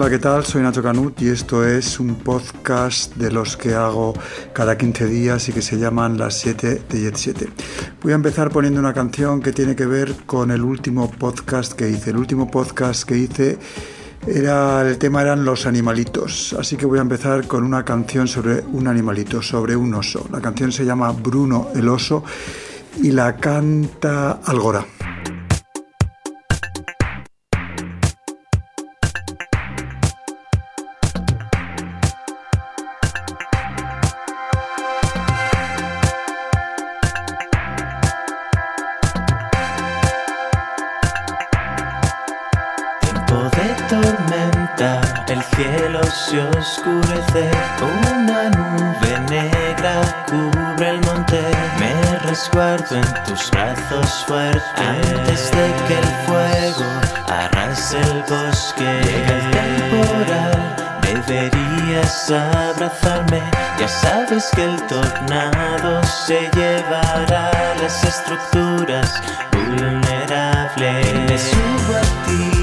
Hola, ¿qué tal? Soy Nacho Canut y esto es un podcast de los que hago cada 15 días y que se llaman Las 7 de Jet 7. Voy a empezar poniendo una canción que tiene que ver con el último podcast que hice. El último podcast que hice era el tema eran los animalitos, así que voy a empezar con una canción sobre un animalito, sobre un oso. La canción se llama Bruno el oso y la canta Algora. Una nube negra cubre el monte, me resguardo en tus brazos fuertes antes de que el fuego arrase el bosque. Llega el temporal, deberías abrazarme, ya sabes que el tornado se llevará las estructuras vulnerables. Me subo a ti,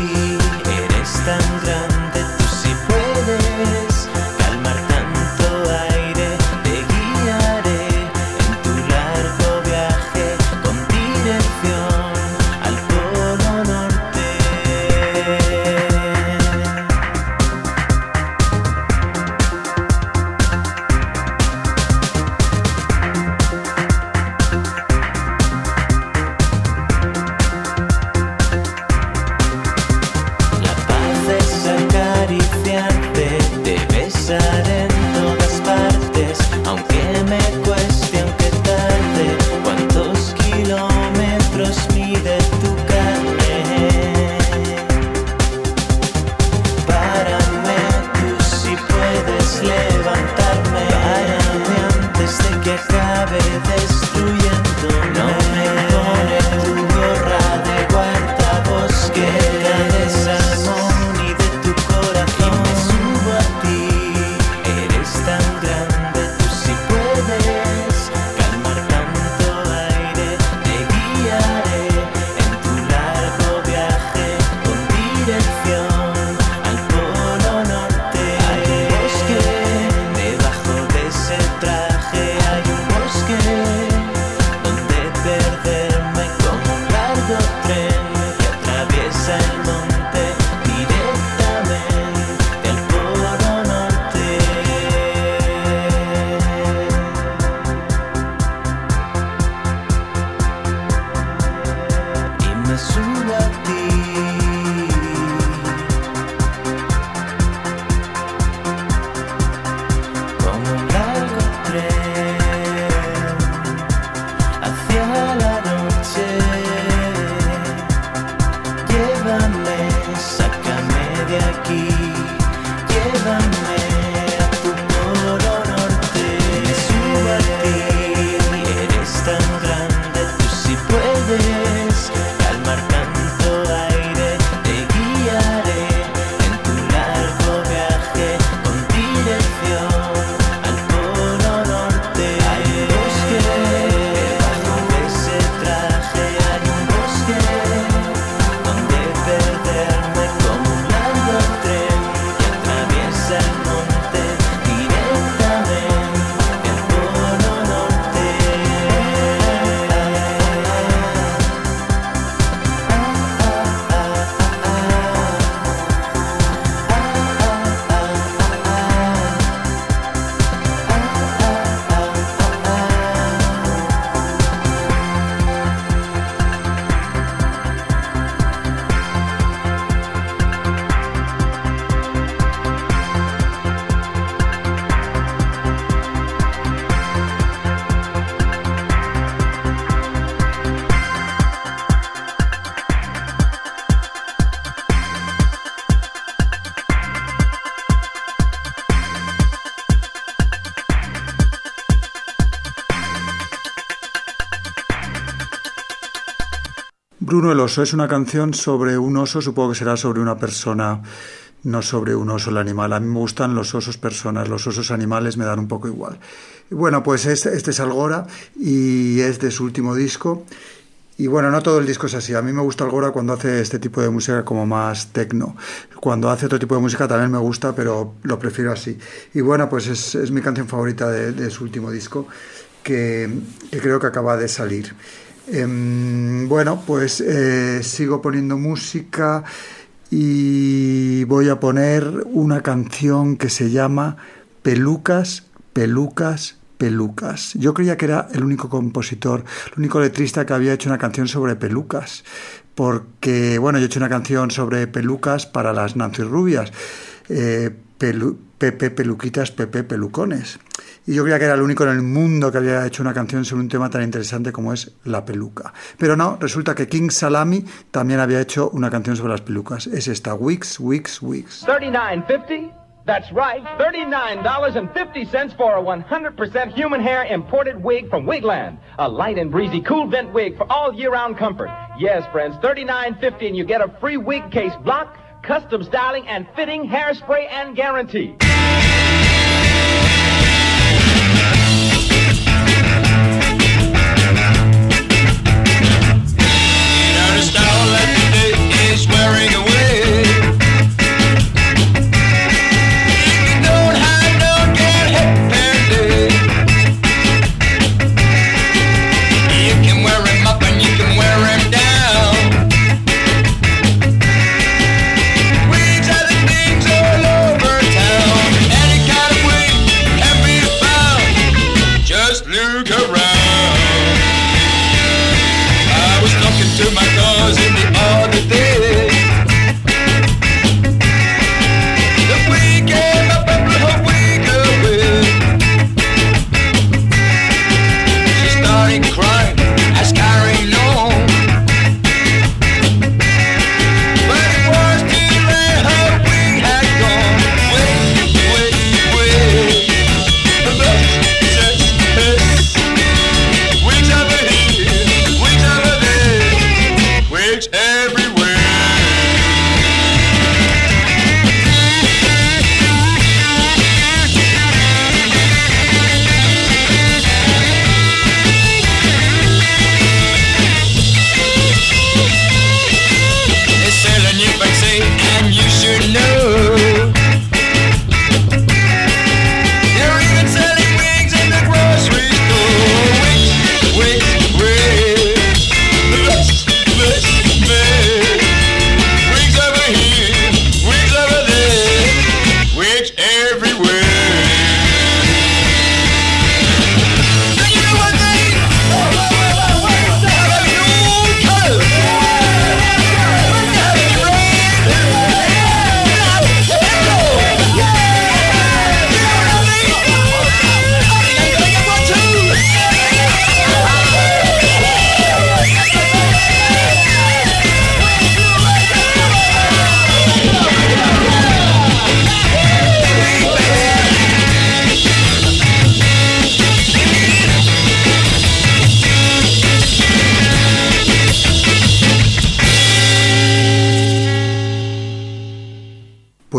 forgiven me. Bruno el oso es una canción sobre un oso, supongo que será sobre una persona, no sobre un oso el animal. A mí me gustan los osos personas, los osos animales me dan un poco igual. Bueno, pues este, es Algora y es de su último disco Y bueno, no todo el disco es así. A mí me gusta Algora cuando hace este tipo de música como más tecno. Cuando hace otro tipo de música también me gusta, pero lo prefiero así. Y bueno, pues es, mi canción favorita de, su último disco, que, creo que acaba de salir. Em, bueno, pues eh, sigo poniendo música y voy a poner una canción que se llama Pelucas, Pelucas, pelucas. Yo creía que era el único compositor, el único letrista que había hecho una canción sobre pelucas. Porque, bueno, yo he hecho una canción sobre pelucas para las Nancy Rubias. Eh, Pepe Peluquitas, Pepe Pelucones. Y yo creía que era el único en el mundo que había hecho una canción sobre un tema tan interesante como es la peluca. Pero no, resulta que King Salami también había hecho una canción sobre las pelucas. Es esta, Wix, Wix, Wix. 39.50 That's right, $39.50 for a 100% human hair imported wig from Wigland. A light and breezy cool vent wig for all year-round comfort. Yes, friends, $39.50 and you get a free wig case block, custom styling and fitting, hairspray and guarantee. carrying away.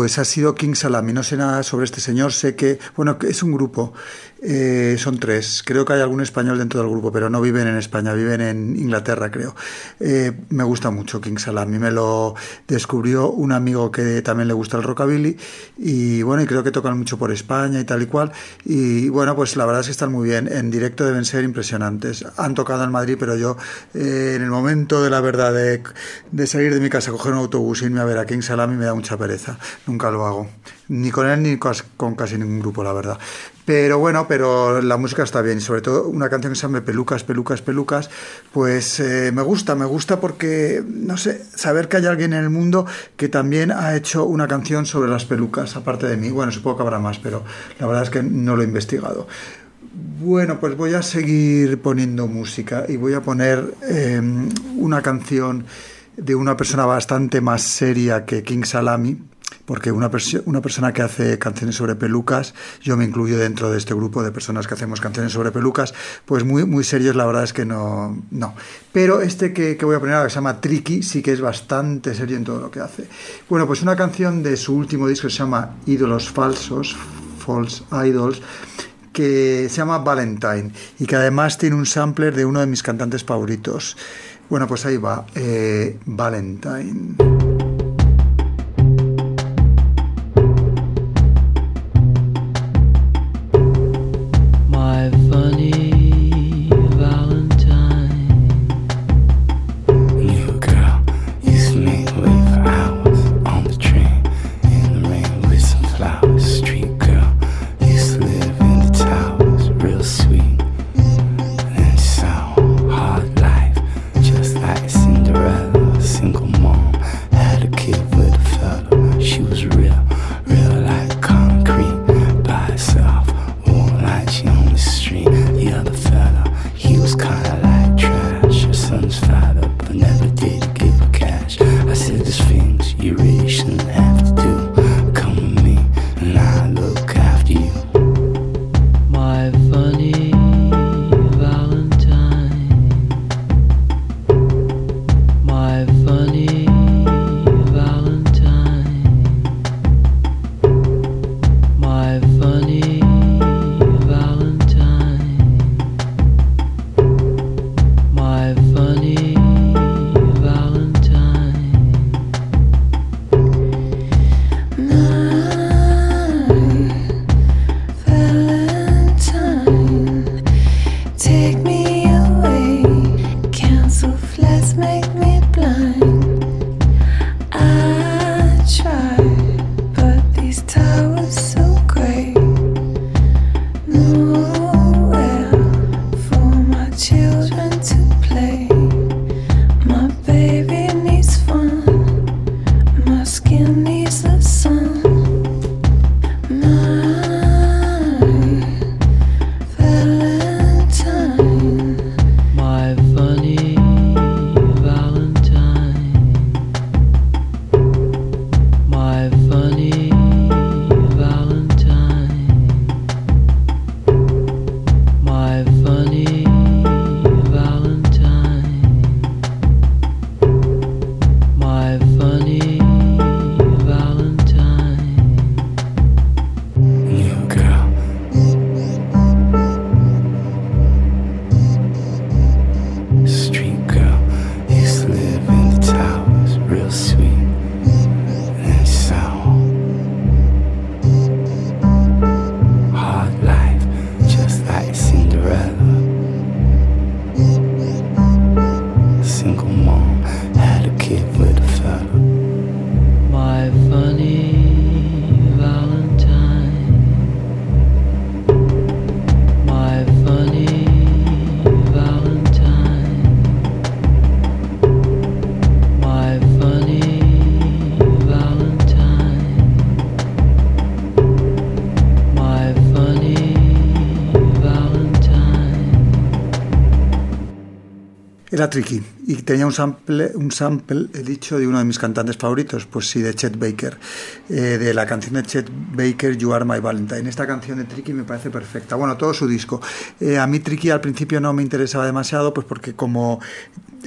Pues ha sido King Salami. No sé nada sobre este señor. Sé que, bueno, es un grupo. Eh, son tres. Creo que hay algún español dentro del grupo, pero no viven en España, viven en Inglaterra, creo. Eh, me gusta mucho King Salami. Me lo descubrió un amigo que también le gusta el rockabilly. Y bueno, y creo que tocan mucho por España y tal y cual. Y bueno, pues la verdad es que están muy bien. En directo deben ser impresionantes. Han tocado en Madrid, pero yo, eh, en el momento de la verdad, de, salir de mi casa, coger un autobús y irme a ver a King Salami, me da mucha pereza nunca lo hago. Ni con él ni con casi ningún grupo, la verdad. Pero bueno, pero la música está bien. Y sobre todo una canción que se llama Pelucas, Pelucas, Pelucas, pues eh, me gusta, me gusta porque, no sé, saber que hay alguien en el mundo que también ha hecho una canción sobre las pelucas, aparte de mí. Bueno, supongo que habrá más, pero la verdad es que no lo he investigado. Bueno, pues voy a seguir poniendo música y voy a poner em, una canción de una persona bastante más seria que King Salami, porque una, una persona que hace canciones sobre pelucas, yo me incluyo dentro de este grupo de personas que hacemos canciones sobre pelucas, pues muy, muy serios la verdad es que no, no. Pero este que, que voy a poner ahora, que se llama Tricky, sí que es bastante serio en todo lo que hace. Bueno, pues una canción de su último disco se llama Ídolos Falsos, False Idols, que se llama Valentine y que además tiene un sampler de uno de mis cantantes favoritos Bueno, pues ahí va, eh, Valentine. Era tricky y tenía un sample, un sample, he dicho, de uno de mis cantantes favoritos, pues sí, de Chet Baker, eh, de la canción de Chet Baker, You Are My Valentine. Esta canción de Tricky me parece perfecta. Bueno, todo su disco. Eh, a mí Tricky al principio no me interesaba demasiado, pues porque como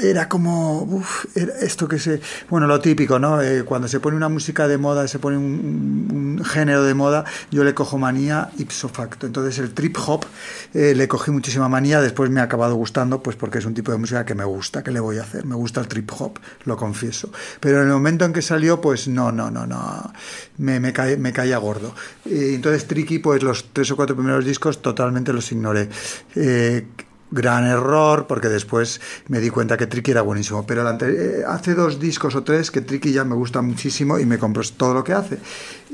era como uf, era esto que se bueno lo típico no eh, cuando se pone una música de moda se pone un, un, género de moda yo le cojo manía ipso facto entonces el trip hop le cogí muchísima manía después me ha acabado gustando pues porque es un tipo de música que me gusta que le voy a hacer me gusta el trip hop lo confieso. Pero en el momento en que salió pues no no no no. Me, me, cae, me caía gordo. Eh, entonces Tricky pues los tres o cuatro primeros discos totalmente los ignoré. Eh, gran error porque después me di cuenta que Tricky era buenísimo. Pero eh, hace dos discos o tres que Tricky ya me gusta muchísimo y me compro todo lo que hace.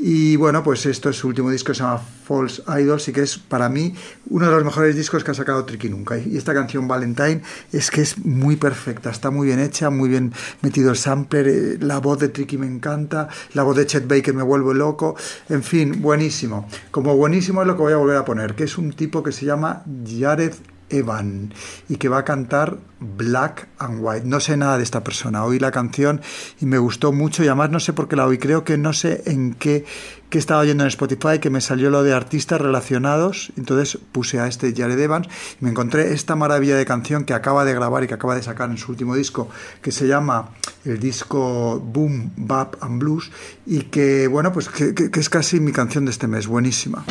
Y bueno pues esto es su último disco se llama False Idols y que es para mí uno de los mejores discos que ha sacado Tricky nunca. Y esta canción Valentine es que es muy perfecta está muy bien hecha muy bien metido el sampler eh, la voz de Tricky me encanta la voz de Chet Baker me vuelve loco en fin buenísimo. Como buenísimo es lo que voy a volver a poner que es un tipo que se llama Jared Evan y que va a cantar Black and White. No sé nada de esta persona. Oí la canción y me gustó mucho y además no sé por qué la oí. Creo que no sé en qué, qué estaba oyendo en Spotify que me salió lo de artistas relacionados. Entonces puse a este Jared Evans y me encontré esta maravilla de canción que acaba de grabar y que acaba de sacar en su último disco que se llama el disco Boom, Bap and Blues y que bueno pues que, que, que es casi mi canción de este mes. Buenísima.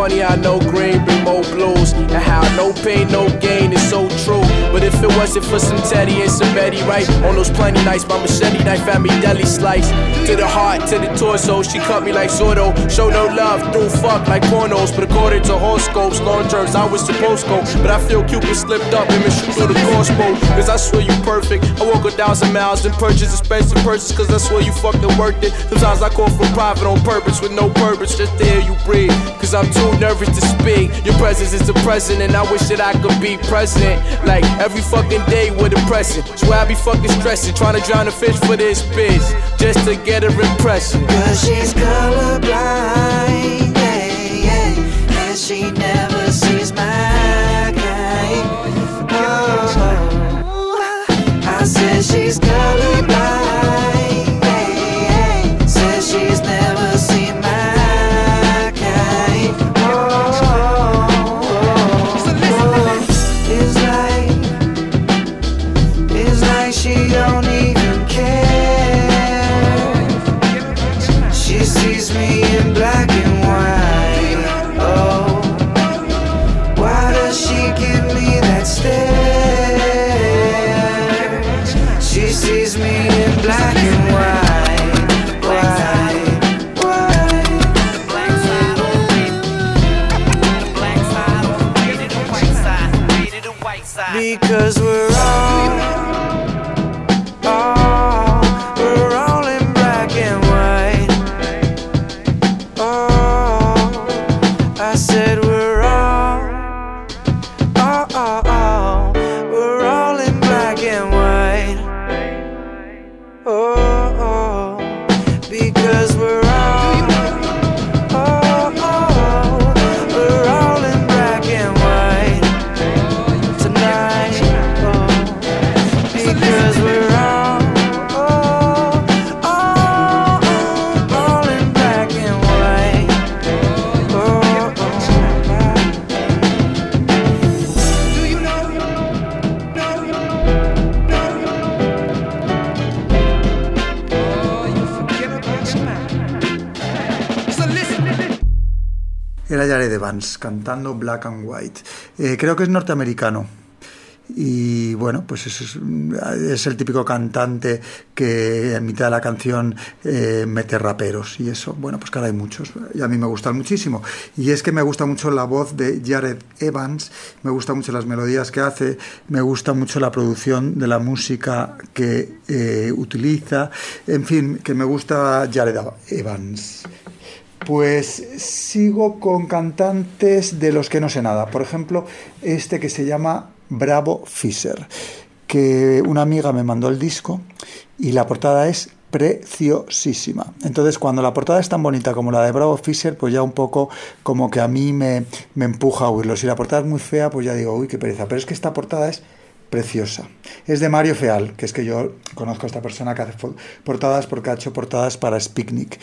funny how no green bring more blues. And how no pain, no gain is so true. But if it wasn't for some Teddy and some Betty, right? On those plenty nights, my machete knife had me deli slice. To the heart, to the torso, she cut me like Sordo. Show no love, through fuck like pornos. But according to horoscopes, long terms, I was supposed to go. But I feel Cupid slipped up and shoot through the crossbow. Cause I swear you perfect. I walk a thousand miles and purchase expensive purchases, cause I swear you fucking worked it. Sometimes I call for profit on purpose with no purpose, just to hear you breathe. Cause I'm too nervous to speak. Your presence is depressing, and I wish that I could be president. Like every fucking day with depressing. Swear I be fucking stressing, trying to drown a fish for this bitch, just to get her impression. Cause she's colorblind, yeah, yeah, and she never sees my kind. Oh, I said she's colorblind, Era Jared Evans cantando Black and White. Eh, creo que es norteamericano. Y bueno, pues es, el típico cantante que en mitad de la canción eh, mete raperos y eso, bueno, pues ahora hay muchos y a mí me gustan muchísimo. Y es que me gusta mucho la voz de Jared Evans, me gustan mucho las melodías que hace, me gusta mucho la producción de la música que eh, utiliza, en fin, que me gusta Jared Evans. Pues sigo con cantantes de los que no sé nada. Por ejemplo, este que se llama Bravo Fisher, que una amiga me mandó el disco y la portada es preciosísima. Entonces, cuando la portada es tan bonita como la de Bravo Fisher, pues ya un poco como que a mí me, me empuja a oírlo. Si la portada es muy fea, pues ya digo, uy, qué pereza. Pero es que esta portada es preciosa. Es de Mario Feal, que es que yo conozco a esta persona que hace portadas porque ha hecho portadas para Spicnic.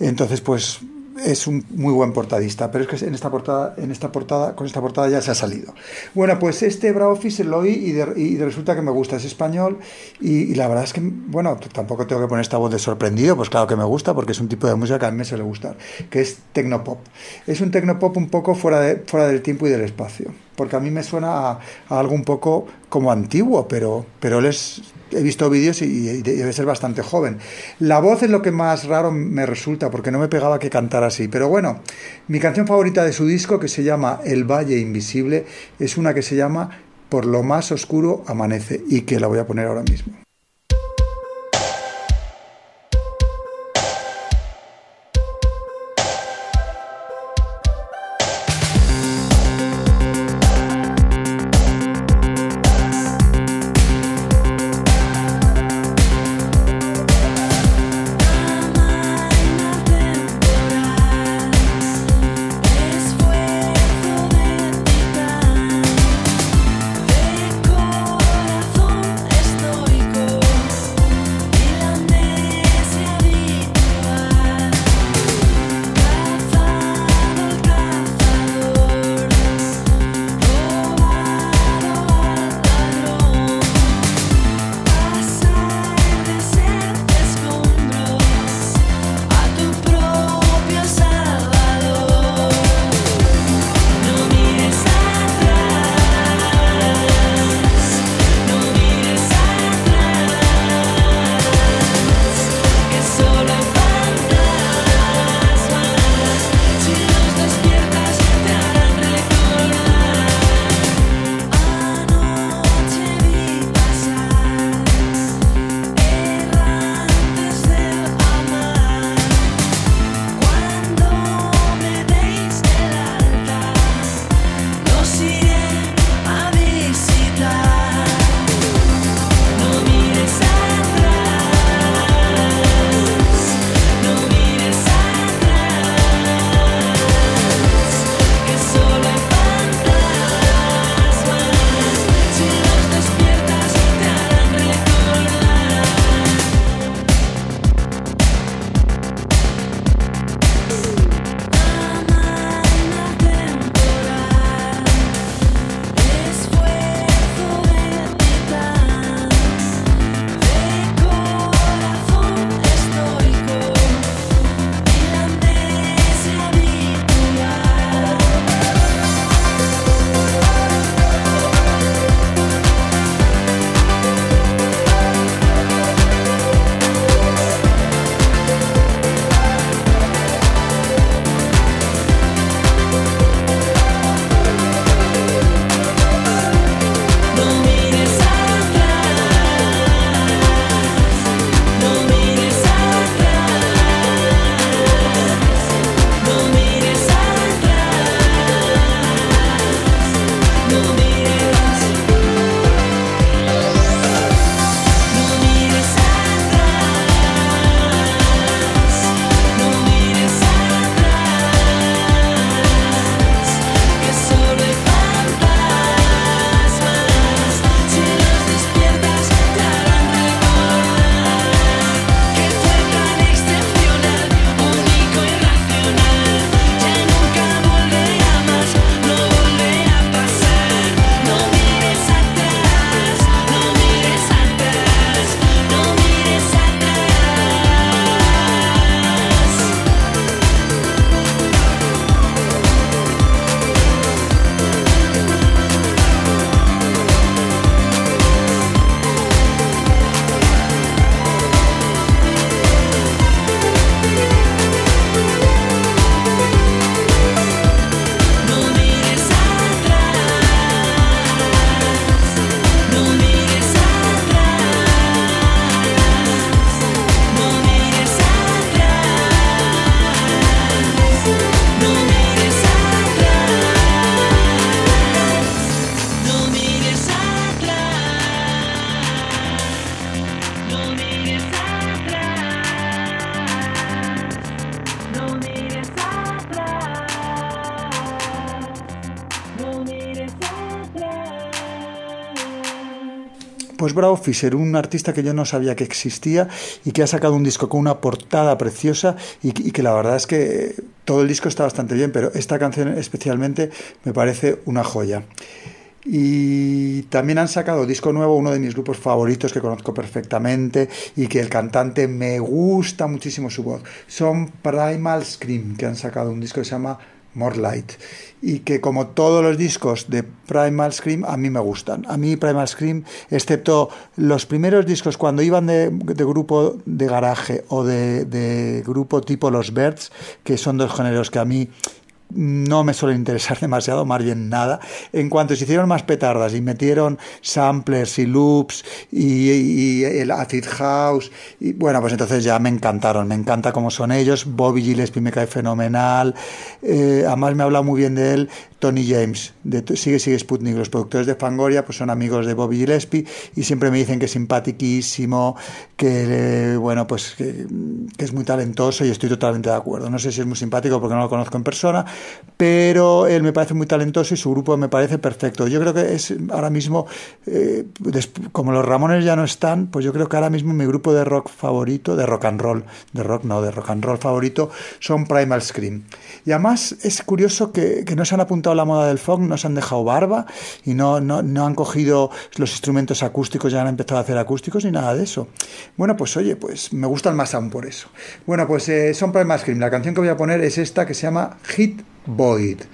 Entonces, pues es un muy buen portadista, pero es que en esta portada, en esta portada, con esta portada ya se ha salido. Bueno, pues este Bravo Fisher lo oí y, de, resulta que me gusta, es español y, la verdad es que, bueno, tampoco tengo que poner esta voz de sorprendido, pues claro que me gusta porque es un tipo de música que a mí me suele gustar, que es tecnopop. Es un tecnopop un poco fuera, de, fuera del tiempo y del espacio, porque a mí me suena a, a algo un poco como antiguo, pero, pero él es he visto vídeos y, debe ser bastante joven. La voz es lo que más raro me resulta, porque no me pegaba que cantara así. Pero bueno, mi canción favorita de su disco, que se llama El Valle Invisible, es una que se llama Por lo más oscuro amanece, y que la voy a poner ahora mismo. Fisher, un artista que yo no sabía que existía y que ha sacado un disco con una portada preciosa y, y que la verdad es que todo el disco está bastante bien, pero esta canción especialmente me parece una joya. Y también han sacado disco nuevo, uno de mis grupos favoritos que conozco perfectamente y que el cantante me gusta muchísimo su voz. Son Primal Scream, que han sacado un disco que se llama More Light. Y que como todos los discos de Primal Scream, a mí me gustan. A mí Primal Scream, excepto los primeros discos cuando iban de, grupo de garaje o de, de grupo tipo Los Birds, que son dos géneros que a mí no me suele interesar demasiado, más bien nada. En cuanto se hicieron más petardas y metieron samplers y loops y, el acid house, y bueno, pues entonces ya me encantaron, me encanta cómo son ellos. Bobby Gillespie me cae fenomenal, eh, además me habla muy bien de él Tony James, de Sigue Sigue Sputnik, los productores de Fangoria, pues son amigos de Bobby Gillespie y siempre me dicen que es simpatiquísimo, que eh, bueno, pues que es muy talentoso y estoy totalmente de acuerdo. No sé si es muy simpático porque no lo conozco en persona, pero él me parece muy talentoso y su grupo me parece perfecto. Yo creo que es ahora mismo, eh, como los Ramones ya no están, pues yo creo que ahora mismo mi grupo de rock favorito, de rock and roll, de rock no, de rock and roll favorito, son Primal Scream. Y además es curioso que, que no se han apuntado a la moda del folk, no se han dejado barba y no, no, no han cogido los instrumentos acústicos, ya han empezado a hacer acústicos ni nada de eso. Bueno, pues oye, pues me gustan más aún por eso. Bueno, pues eh, son Primal Scream. La canción que voy a poner es esta que se llama Hit Void.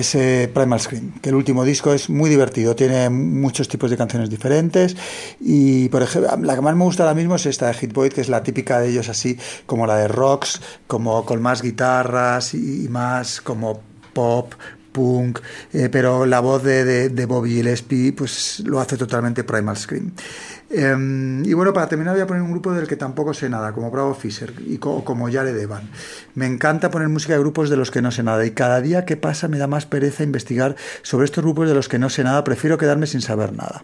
Pues eh, Primal Scream, que el último disco es muy divertido, tiene muchos tipos de canciones diferentes y por ejemplo la que más me gusta ahora mismo es esta de Hit Boy, que es la típica de ellos así como la de Rocks, como con más guitarras y, más como pop, punk, eh, pero la voz de, de, de, Bobby Gillespie pues lo hace totalmente Primal Scream. Eh, y bueno, para terminar voy a poner un grupo del que tampoco sé nada, como Bravo Fisher y co como Jared Evan. Me encanta poner música de grupos de los que no sé nada y cada día que pasa me da más pereza investigar sobre estos grupos de los que no sé nada, prefiero quedarme sin saber nada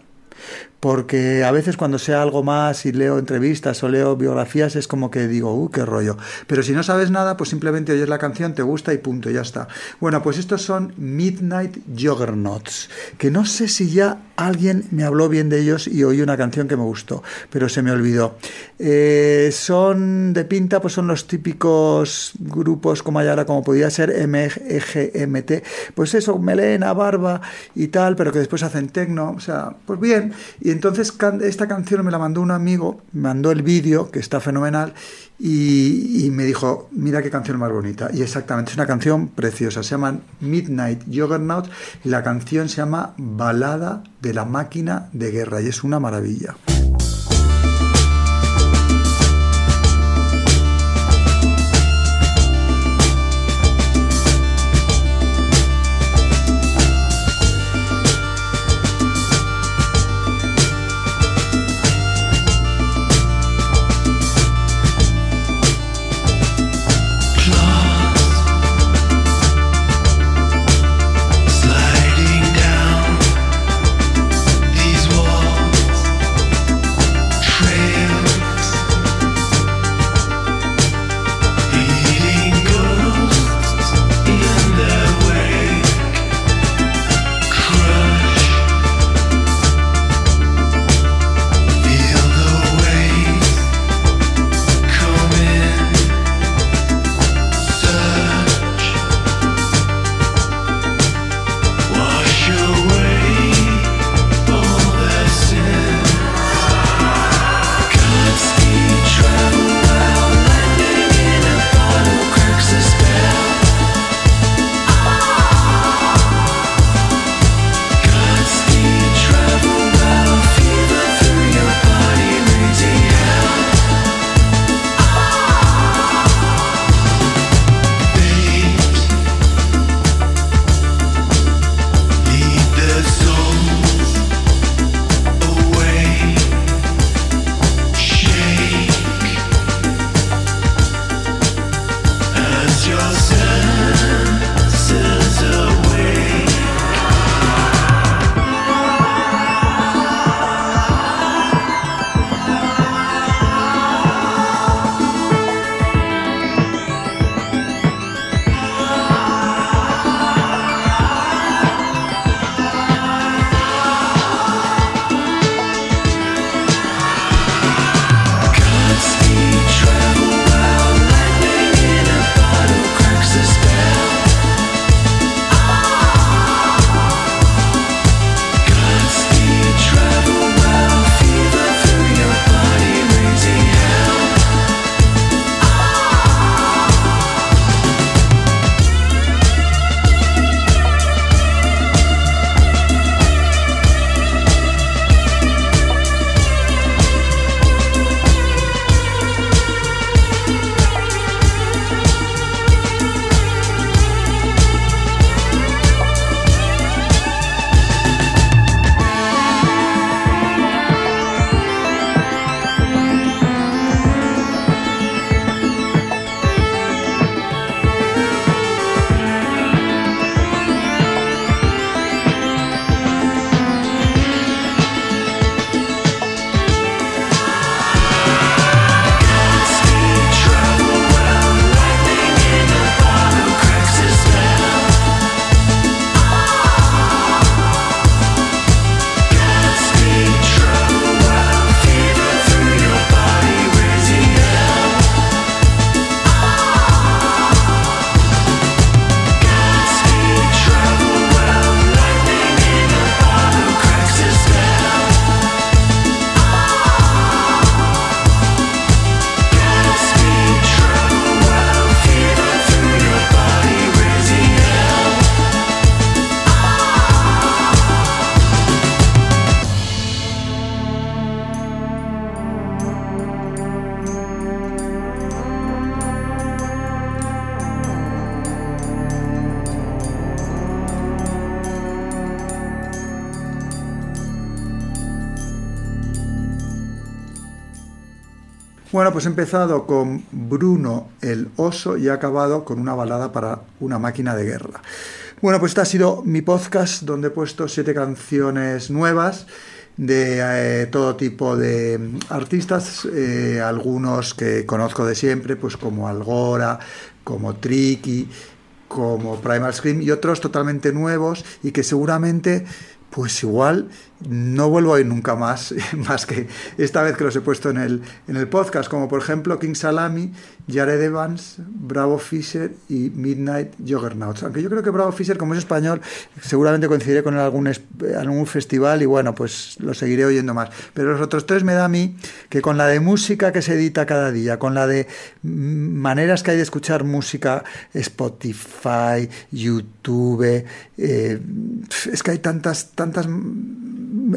porque a veces cuando sé algo más y leo entrevistas o leo biografías es como que digo, uh, qué rollo. Pero si no sabes nada, pues simplemente oyes la canción, te gusta y punto, ya está. Bueno, pues estos son Midnight Juggernauts, que no sé si ya alguien me habló bien de ellos y oí una canción que me gustó, pero se me olvidó. Eh, son de pinta, pues son los típicos grupos como hay ahora, como podía ser MGMT, pues eso, melena, barba y tal, pero que después hacen tecno, o sea, pues bien. Y entonces esta canción me la mandó un amigo, me mandó el vídeo, que está fenomenal, y, me dijo, mira qué canción más bonita. Y exactamente, es una canción preciosa, se llama Midnight Juggernaut, y la canción se llama Balada de la máquina de guerra, y es una maravilla. Pues empezado con Bruno el oso y he acabado con una balada para una máquina de guerra. Bueno, pues este ha sido mi podcast donde he puesto siete canciones nuevas de eh, todo tipo de mm, artistas, eh, algunos que conozco de siempre, pues como Algora, como Tricky, como Primal Scream y otros totalmente nuevos y que seguramente pues igual no vuelvo a ir nunca más, más que esta vez que los he puesto en el, en el podcast, como por ejemplo King Salami, Jared Evans, Bravo Fisher y Midnight Juggernauts. Aunque yo creo que Bravo Fisher, como es español, seguramente coincidiré con algún, algún festival y bueno, pues lo seguiré oyendo más. Pero los otros tres me da a mí que con la de música que se edita cada día, con la de maneras que hay de escuchar música, Spotify, YouTube, eh, es que hay tantas, tantas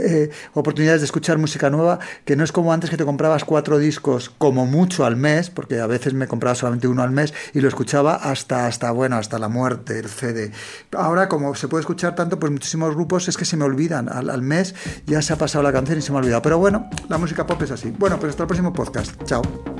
eh, oportunidades de escuchar música nueva, que no es como antes que te comprabas cuatro discos como mucho al mes, porque a veces me compraba solamente uno al mes y lo escuchaba hasta, hasta bueno, hasta la muerte, el CD. Ahora, como se puede escuchar tanto, pues muchísimos grupos es que se me olvidan. Al, al mes ya se ha pasado la canción y se me ha olvidado. Pero bueno, la música pop es así. Bueno, pues hasta el próximo podcast. Chao.